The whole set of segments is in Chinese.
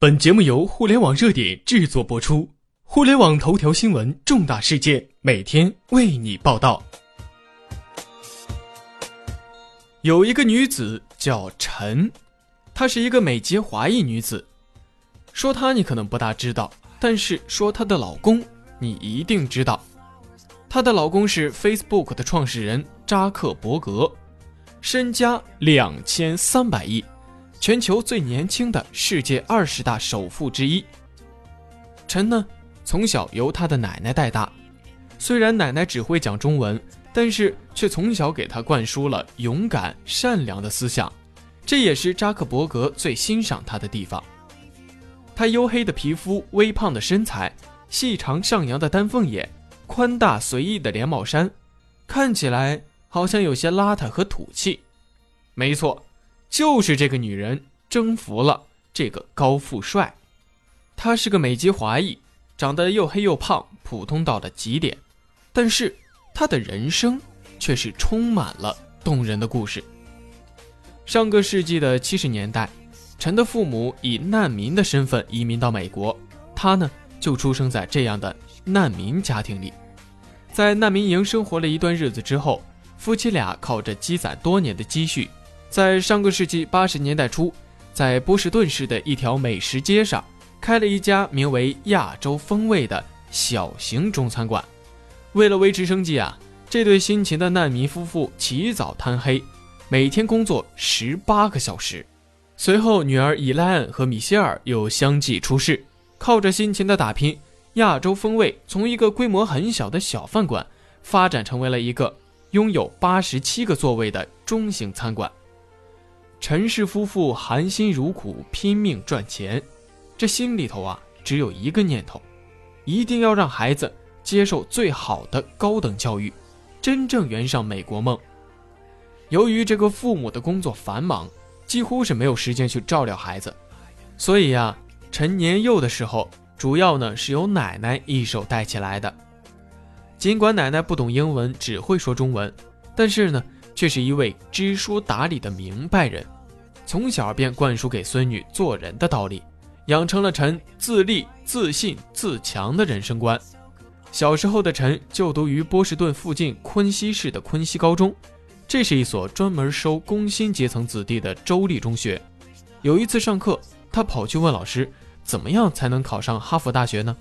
本节目由互联网热点制作播出，互联网头条新闻重大事件每天为你报道。有一个女子叫陈，她是一个美籍华裔女子。说她你可能不大知道，但是说她的老公你一定知道。她的老公是 Facebook 的创始人扎克伯格，身家两千三百亿。全球最年轻的世界二十大首富之一。陈呢，从小由他的奶奶带大，虽然奶奶只会讲中文，但是却从小给他灌输了勇敢、善良的思想，这也是扎克伯格最欣赏他的地方。他黝黑的皮肤、微胖的身材、细长上扬的丹凤眼、宽大随意的连帽衫，看起来好像有些邋遢和土气。没错。就是这个女人征服了这个高富帅，他是个美籍华裔，长得又黑又胖，普通到了极点。但是他的人生却是充满了动人的故事。上个世纪的七十年代，陈的父母以难民的身份移民到美国，他呢就出生在这样的难民家庭里。在难民营生活了一段日子之后，夫妻俩靠着积攒多年的积蓄。在上个世纪八十年代初，在波士顿市的一条美食街上，开了一家名为“亚洲风味”的小型中餐馆。为了维持生计啊，这对辛勤的难民夫妇起早贪黑，每天工作十八个小时。随后，女儿伊莱恩和米歇尔又相继出世，靠着辛勤的打拼，“亚洲风味”从一个规模很小的小饭馆，发展成为了一个拥有八十七个座位的中型餐馆。陈氏夫妇含辛茹苦，拼命赚钱，这心里头啊，只有一个念头，一定要让孩子接受最好的高等教育，真正圆上美国梦。由于这个父母的工作繁忙，几乎是没有时间去照料孩子，所以呀，陈年幼的时候，主要呢是由奶奶一手带起来的。尽管奶奶不懂英文，只会说中文，但是呢。却是一位知书达理的明白人，从小便灌输给孙女做人的道理，养成了陈自立、自信、自强的人生观。小时候的陈就读于波士顿附近昆西市的昆西高中，这是一所专门收工薪阶层子弟的州立中学。有一次上课，他跑去问老师：“怎么样才能考上哈佛大学呢？”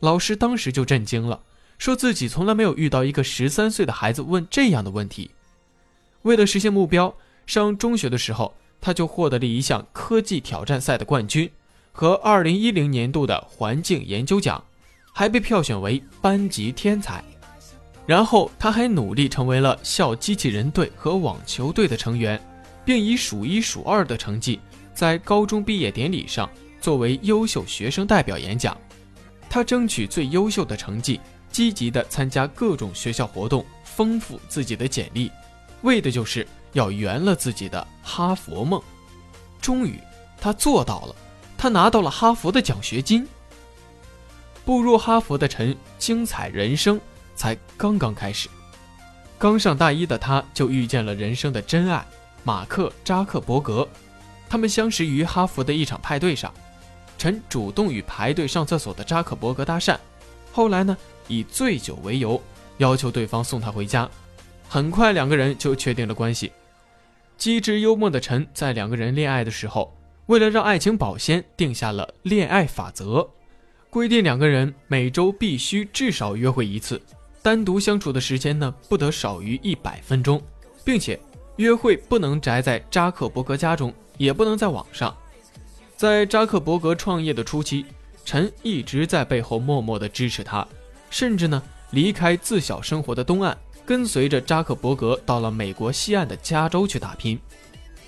老师当时就震惊了，说自己从来没有遇到一个十三岁的孩子问这样的问题。为了实现目标，上中学的时候，他就获得了一项科技挑战赛的冠军和2010年度的环境研究奖，还被票选为班级天才。然后他还努力成为了校机器人队和网球队的成员，并以数一数二的成绩在高中毕业典礼上作为优秀学生代表演讲。他争取最优秀的成绩，积极地参加各种学校活动，丰富自己的简历。为的就是要圆了自己的哈佛梦，终于他做到了，他拿到了哈佛的奖学金。步入哈佛的陈，精彩人生才刚刚开始。刚上大一的他，就遇见了人生的真爱马克扎克伯格。他们相识于哈佛的一场派对上，陈主动与排队上厕所的扎克伯格搭讪，后来呢，以醉酒为由，要求对方送他回家。很快，两个人就确定了关系。机智幽默的陈在两个人恋爱的时候，为了让爱情保鲜，定下了恋爱法则，规定两个人每周必须至少约会一次，单独相处的时间呢不得少于一百分钟，并且约会不能宅在扎克伯格家中，也不能在网上。在扎克伯格创业的初期，陈一直在背后默默的支持他，甚至呢离开自小生活的东岸。跟随着扎克伯格到了美国西岸的加州去打拼，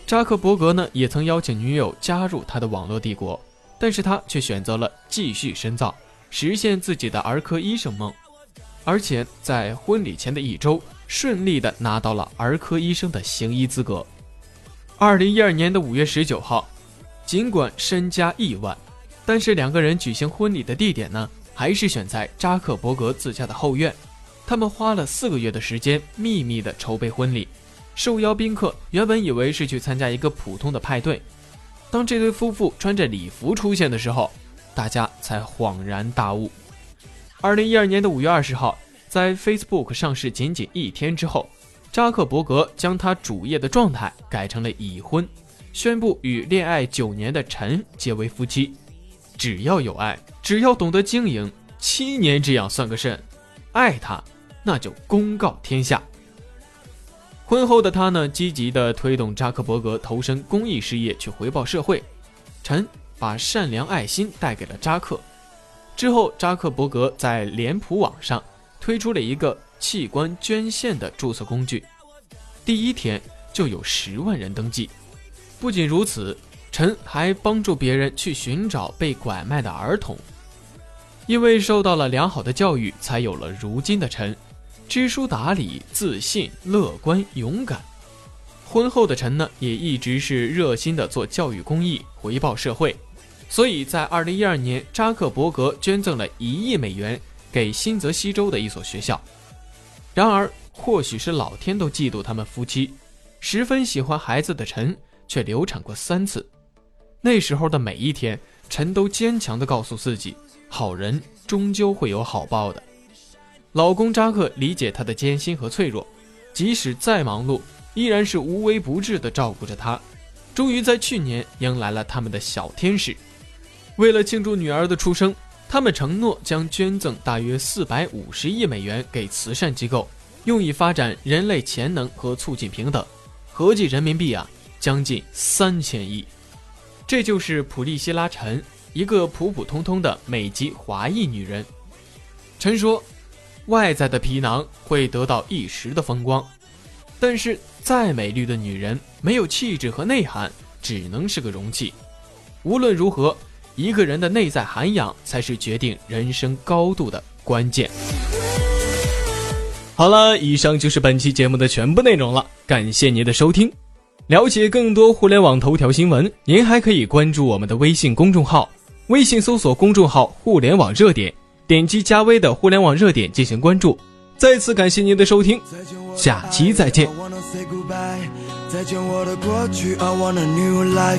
扎克伯格呢也曾邀请女友加入他的网络帝国，但是他却选择了继续深造，实现自己的儿科医生梦，而且在婚礼前的一周顺利的拿到了儿科医生的行医资格。二零一二年的五月十九号，尽管身家亿万，但是两个人举行婚礼的地点呢，还是选在扎克伯格自家的后院。他们花了四个月的时间，秘密的筹备婚礼。受邀宾客原本以为是去参加一个普通的派对，当这对夫妇穿着礼服出现的时候，大家才恍然大悟。二零一二年的五月二十号，在 Facebook 上市仅仅一天之后，扎克伯格将他主页的状态改成了已婚，宣布与恋爱九年的陈结为夫妻。只要有爱，只要懂得经营，七年这样算个甚？爱他，那就公告天下。婚后的他呢，积极地推动扎克伯格投身公益事业，去回报社会。陈把善良爱心带给了扎克。之后，扎克伯格在脸谱网上推出了一个器官捐献的注册工具，第一天就有十万人登记。不仅如此，陈还帮助别人去寻找被拐卖的儿童。因为受到了良好的教育，才有了如今的陈，知书达理、自信、乐观、勇敢。婚后的陈呢，也一直是热心的做教育公益，回报社会。所以在二零一二年，扎克伯格捐赠了一亿美元给新泽西州的一所学校。然而，或许是老天都嫉妒他们夫妻，十分喜欢孩子的陈却流产过三次。那时候的每一天，陈都坚强地告诉自己，好人终究会有好报的。老公扎克理解她的艰辛和脆弱，即使再忙碌，依然是无微不至地照顾着她。终于在去年迎来了他们的小天使。为了庆祝女儿的出生，他们承诺将捐赠大约四百五十亿美元给慈善机构，用以发展人类潜能和促进平等，合计人民币啊将近三千亿。这就是普利希拉·陈，一个普普通通的美籍华裔女人。陈说：“外在的皮囊会得到一时的风光，但是再美丽的女人，没有气质和内涵，只能是个容器。无论如何。”一个人的内在涵养才是决定人生高度的关键。好了，以上就是本期节目的全部内容了，感谢您的收听。了解更多互联网头条新闻，您还可以关注我们的微信公众号，微信搜索公众号“互联网热点”，点击加微的“互联网热点”进行关注。再次感谢您的收听，下期再见。再见我的过去，I want a new life。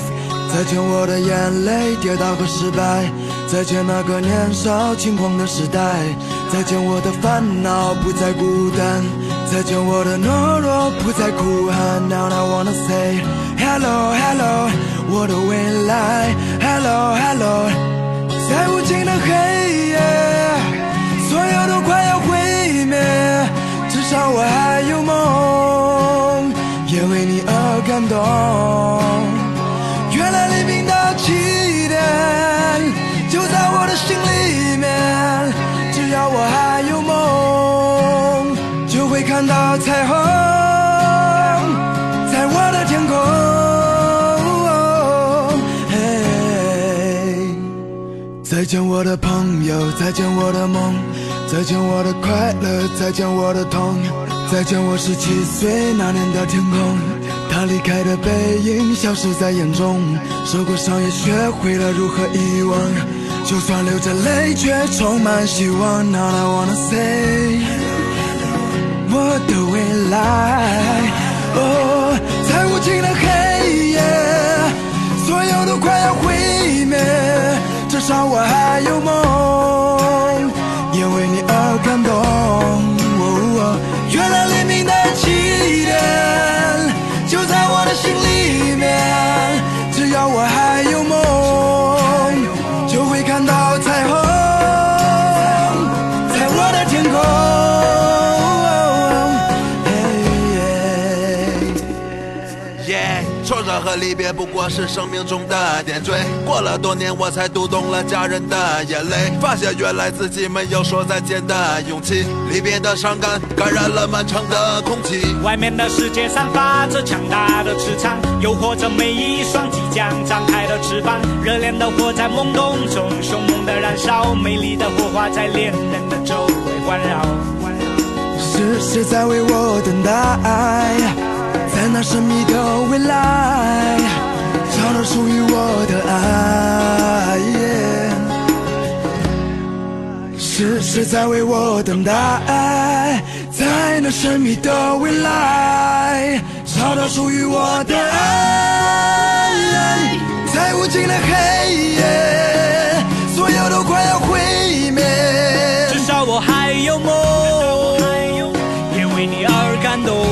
再见我的眼泪、跌倒和失败。再见那个年少轻狂的时代。再见我的烦恼，不再孤单。再见我的懦弱，不再哭喊。Now I wanna say hello hello，我的未来。Hello hello，感动，原来黎明的起点就在我的心里面。只要我还有梦，就会看到彩虹，在我的天空。嘿再见我的朋友，再见我的梦，再见我的快乐，再见我的痛。再见，我十七岁那年的天空，他离开的背影消失在眼中，受过伤也学会了如何遗忘，就算流着泪，却充满希望。Now I wanna say，我的未来，哦，在无尽的黑和离别不过是生命中的点缀。过了多年，我才读懂了家人的眼泪，发现原来自己没有说再见的勇气。离别的伤感感染了漫长的空气。外面的世界散发着强大的磁场，诱惑着每一双即将张开的翅膀。热烈的火在懵懂中凶猛的燃烧，美丽的火花在恋人的周围环绕。是谁在为我等待？在那神秘的未来，找到属于我的爱。是谁在为我等待？在那神秘的未来，找到属于我的爱。在。无尽的黑夜，所有都快要毁灭。至少我还有梦，也为你而感动。